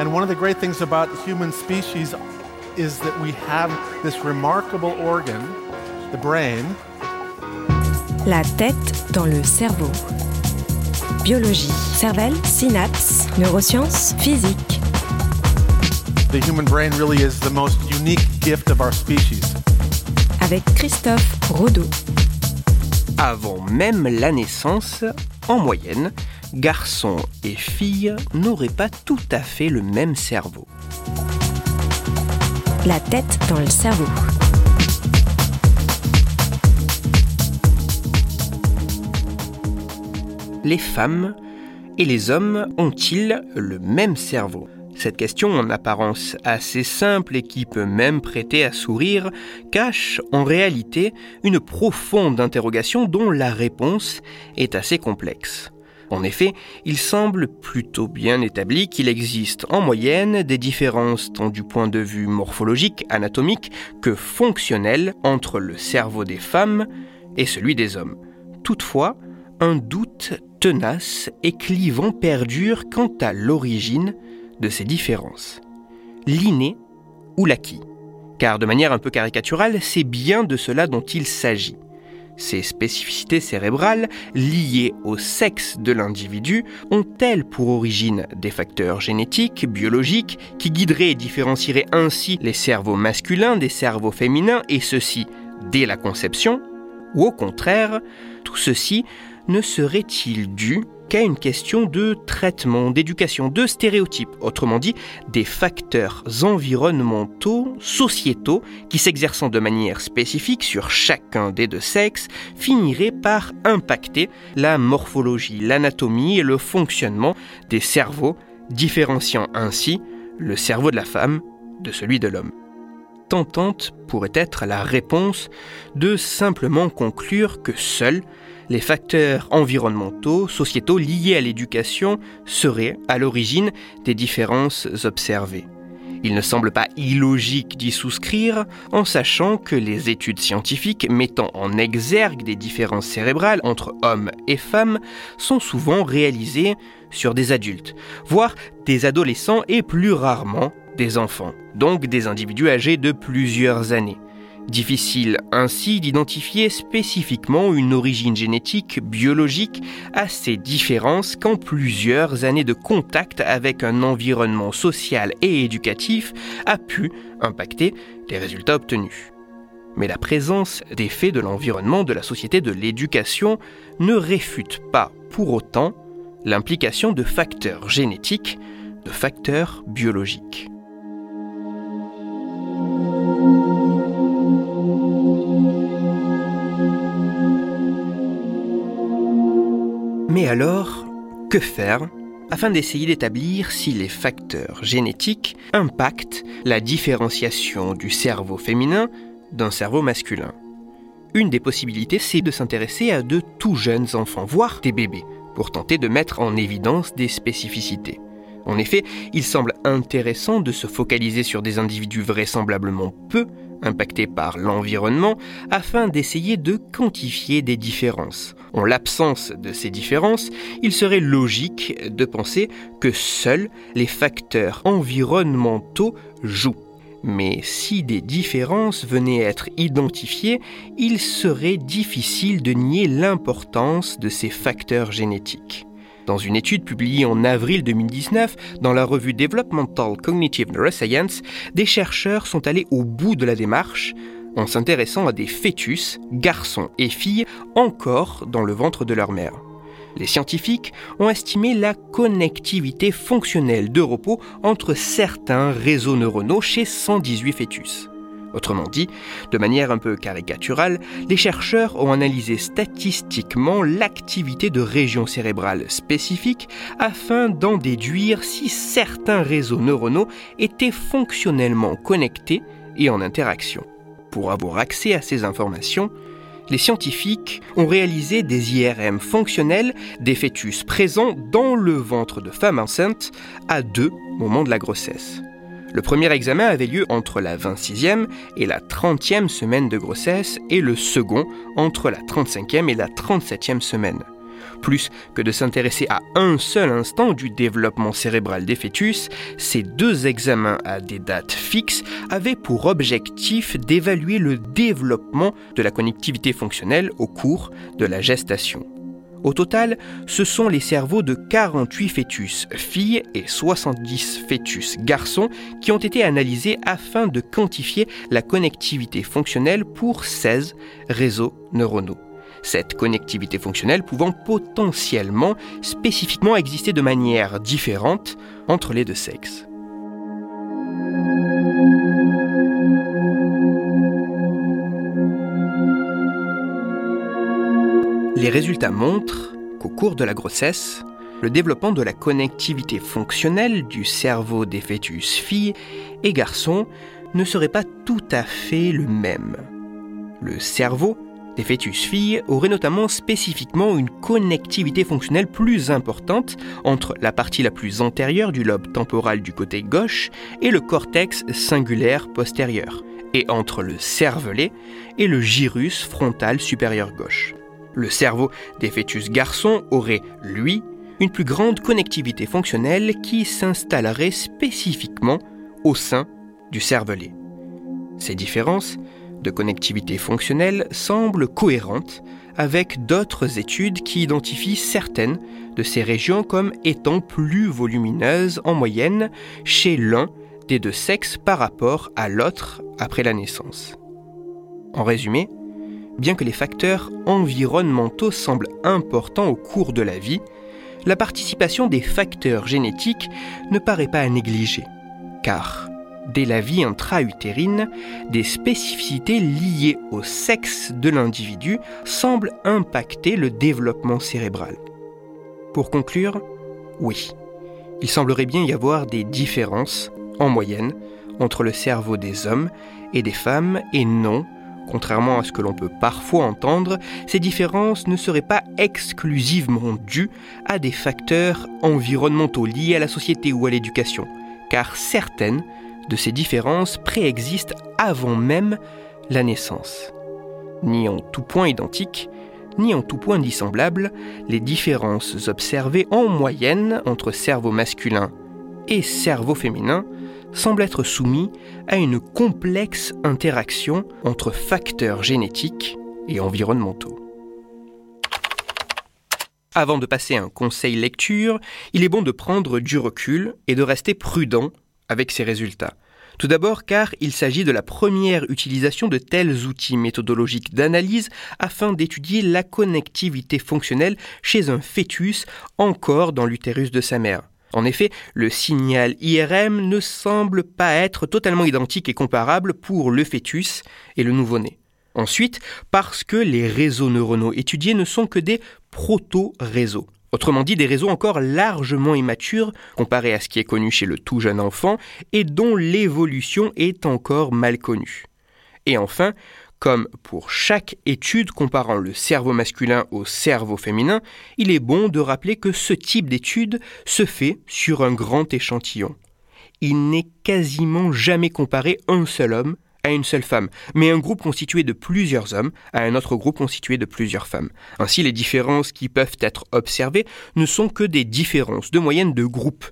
And one of the great things about human species is that we have this remarkable organ, the brain. La tête dans le cerveau. Biologie, cervelle, synapses, neurosciences, physique. The human brain really is the most unique gift of our species. Avec Christophe Rodeau. Avant même la naissance, en moyenne, garçons et filles n'auraient pas tout à fait le même cerveau. La tête dans le cerveau. Les femmes et les hommes ont-ils le même cerveau? Cette question, en apparence assez simple et qui peut même prêter à sourire, cache en réalité une profonde interrogation dont la réponse est assez complexe. En effet, il semble plutôt bien établi qu'il existe en moyenne des différences tant du point de vue morphologique, anatomique, que fonctionnel entre le cerveau des femmes et celui des hommes. Toutefois, un doute tenace et clivant perdure quant à l'origine de ces différences. L'inné ou l'acquis. Car de manière un peu caricaturale, c'est bien de cela dont il s'agit. Ces spécificités cérébrales, liées au sexe de l'individu, ont-elles pour origine des facteurs génétiques, biologiques, qui guideraient et différencieraient ainsi les cerveaux masculins des cerveaux féminins, et ceci dès la conception? Ou au contraire, tout ceci ne serait-il dû qu'à une question de traitement, d'éducation, de stéréotypes, autrement dit des facteurs environnementaux, sociétaux, qui s'exerçant de manière spécifique sur chacun des deux sexes, finiraient par impacter la morphologie, l'anatomie et le fonctionnement des cerveaux, différenciant ainsi le cerveau de la femme de celui de l'homme. Tentante pourrait être la réponse de simplement conclure que seuls les facteurs environnementaux, sociétaux liés à l'éducation seraient à l'origine des différences observées. Il ne semble pas illogique d'y souscrire en sachant que les études scientifiques mettant en exergue des différences cérébrales entre hommes et femmes sont souvent réalisées sur des adultes, voire des adolescents et plus rarement des enfants, donc des individus âgés de plusieurs années. Difficile ainsi d'identifier spécifiquement une origine génétique biologique à ces différences quand plusieurs années de contact avec un environnement social et éducatif a pu impacter les résultats obtenus. Mais la présence des faits de l'environnement, de la société, de l'éducation ne réfute pas pour autant l'implication de facteurs génétiques, de facteurs biologiques. Mais alors, que faire afin d'essayer d'établir si les facteurs génétiques impactent la différenciation du cerveau féminin d'un cerveau masculin? Une des possibilités, c'est de s'intéresser à de tout jeunes enfants, voire des bébés, pour tenter de mettre en évidence des spécificités. En effet, il semble intéressant de se focaliser sur des individus vraisemblablement peu impactés par l'environnement afin d'essayer de quantifier des différences. En l'absence de ces différences, il serait logique de penser que seuls les facteurs environnementaux jouent. Mais si des différences venaient à être identifiées, il serait difficile de nier l'importance de ces facteurs génétiques. Dans une étude publiée en avril 2019 dans la revue Developmental Cognitive Neuroscience, des chercheurs sont allés au bout de la démarche en s'intéressant à des fœtus, garçons et filles, encore dans le ventre de leur mère. Les scientifiques ont estimé la connectivité fonctionnelle de repos entre certains réseaux neuronaux chez 118 fœtus. Autrement dit, de manière un peu caricaturale, les chercheurs ont analysé statistiquement l'activité de régions cérébrales spécifiques afin d'en déduire si certains réseaux neuronaux étaient fonctionnellement connectés et en interaction. Pour avoir accès à ces informations, les scientifiques ont réalisé des IRM fonctionnels des fœtus présents dans le ventre de femmes enceintes à deux moments de la grossesse. Le premier examen avait lieu entre la 26e et la 30e semaine de grossesse et le second entre la 35e et la 37e semaine. Plus que de s'intéresser à un seul instant du développement cérébral des fœtus, ces deux examens à des dates fixes avaient pour objectif d'évaluer le développement de la connectivité fonctionnelle au cours de la gestation. Au total, ce sont les cerveaux de 48 fœtus filles et 70 fœtus garçons qui ont été analysés afin de quantifier la connectivité fonctionnelle pour 16 réseaux neuronaux. Cette connectivité fonctionnelle pouvant potentiellement spécifiquement exister de manière différente entre les deux sexes. Les résultats montrent qu'au cours de la grossesse, le développement de la connectivité fonctionnelle du cerveau des fœtus filles et garçons ne serait pas tout à fait le même. Le cerveau des fœtus filles aurait notamment spécifiquement une connectivité fonctionnelle plus importante entre la partie la plus antérieure du lobe temporal du côté gauche et le cortex singulaire postérieur, et entre le cervelet et le gyrus frontal supérieur gauche. Le cerveau des fœtus garçons aurait, lui, une plus grande connectivité fonctionnelle qui s'installerait spécifiquement au sein du cervelet. Ces différences de connectivité fonctionnelle semblent cohérentes avec d'autres études qui identifient certaines de ces régions comme étant plus volumineuses en moyenne chez l'un des deux sexes par rapport à l'autre après la naissance. En résumé, bien que les facteurs environnementaux semblent importants au cours de la vie, la participation des facteurs génétiques ne paraît pas à négliger, car dès la vie intra-utérine, des spécificités liées au sexe de l'individu semblent impacter le développement cérébral. Pour conclure, oui, il semblerait bien y avoir des différences, en moyenne, entre le cerveau des hommes et des femmes et non Contrairement à ce que l'on peut parfois entendre, ces différences ne seraient pas exclusivement dues à des facteurs environnementaux liés à la société ou à l'éducation, car certaines de ces différences préexistent avant même la naissance. Ni en tout point identiques, ni en tout point dissemblables, les différences observées en moyenne entre cerveau masculin et cerveau féminin semble être soumis à une complexe interaction entre facteurs génétiques et environnementaux. Avant de passer un conseil lecture, il est bon de prendre du recul et de rester prudent avec ces résultats. Tout d'abord car il s'agit de la première utilisation de tels outils méthodologiques d'analyse afin d'étudier la connectivité fonctionnelle chez un fœtus encore dans l'utérus de sa mère. En effet, le signal IRM ne semble pas être totalement identique et comparable pour le fœtus et le nouveau-né. Ensuite, parce que les réseaux neuronaux étudiés ne sont que des proto-réseaux. Autrement dit, des réseaux encore largement immatures comparés à ce qui est connu chez le tout jeune enfant et dont l'évolution est encore mal connue. Et enfin, comme pour chaque étude comparant le cerveau masculin au cerveau féminin, il est bon de rappeler que ce type d'étude se fait sur un grand échantillon. Il n'est quasiment jamais comparé un seul homme à une seule femme, mais un groupe constitué de plusieurs hommes à un autre groupe constitué de plusieurs femmes. Ainsi, les différences qui peuvent être observées ne sont que des différences de moyenne de groupe,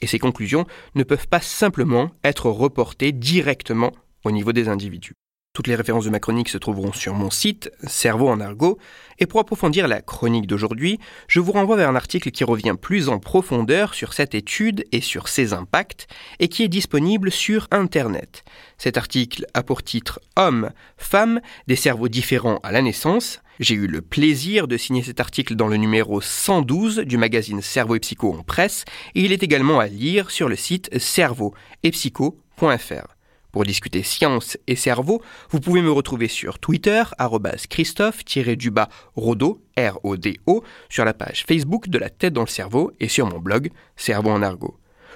et ces conclusions ne peuvent pas simplement être reportées directement au niveau des individus. Toutes les références de ma chronique se trouveront sur mon site, Cerveau en argot, et pour approfondir la chronique d'aujourd'hui, je vous renvoie vers un article qui revient plus en profondeur sur cette étude et sur ses impacts, et qui est disponible sur Internet. Cet article a pour titre Hommes, femmes, des cerveaux différents à la naissance. J'ai eu le plaisir de signer cet article dans le numéro 112 du magazine Cerveau et Psycho en presse, et il est également à lire sur le site cerveau-et-psycho.fr. Pour discuter science et cerveau, vous pouvez me retrouver sur Twitter, Christophe-Rodo, R-O-D-O, sur la page Facebook de la tête dans le cerveau et sur mon blog Cerveau en argot.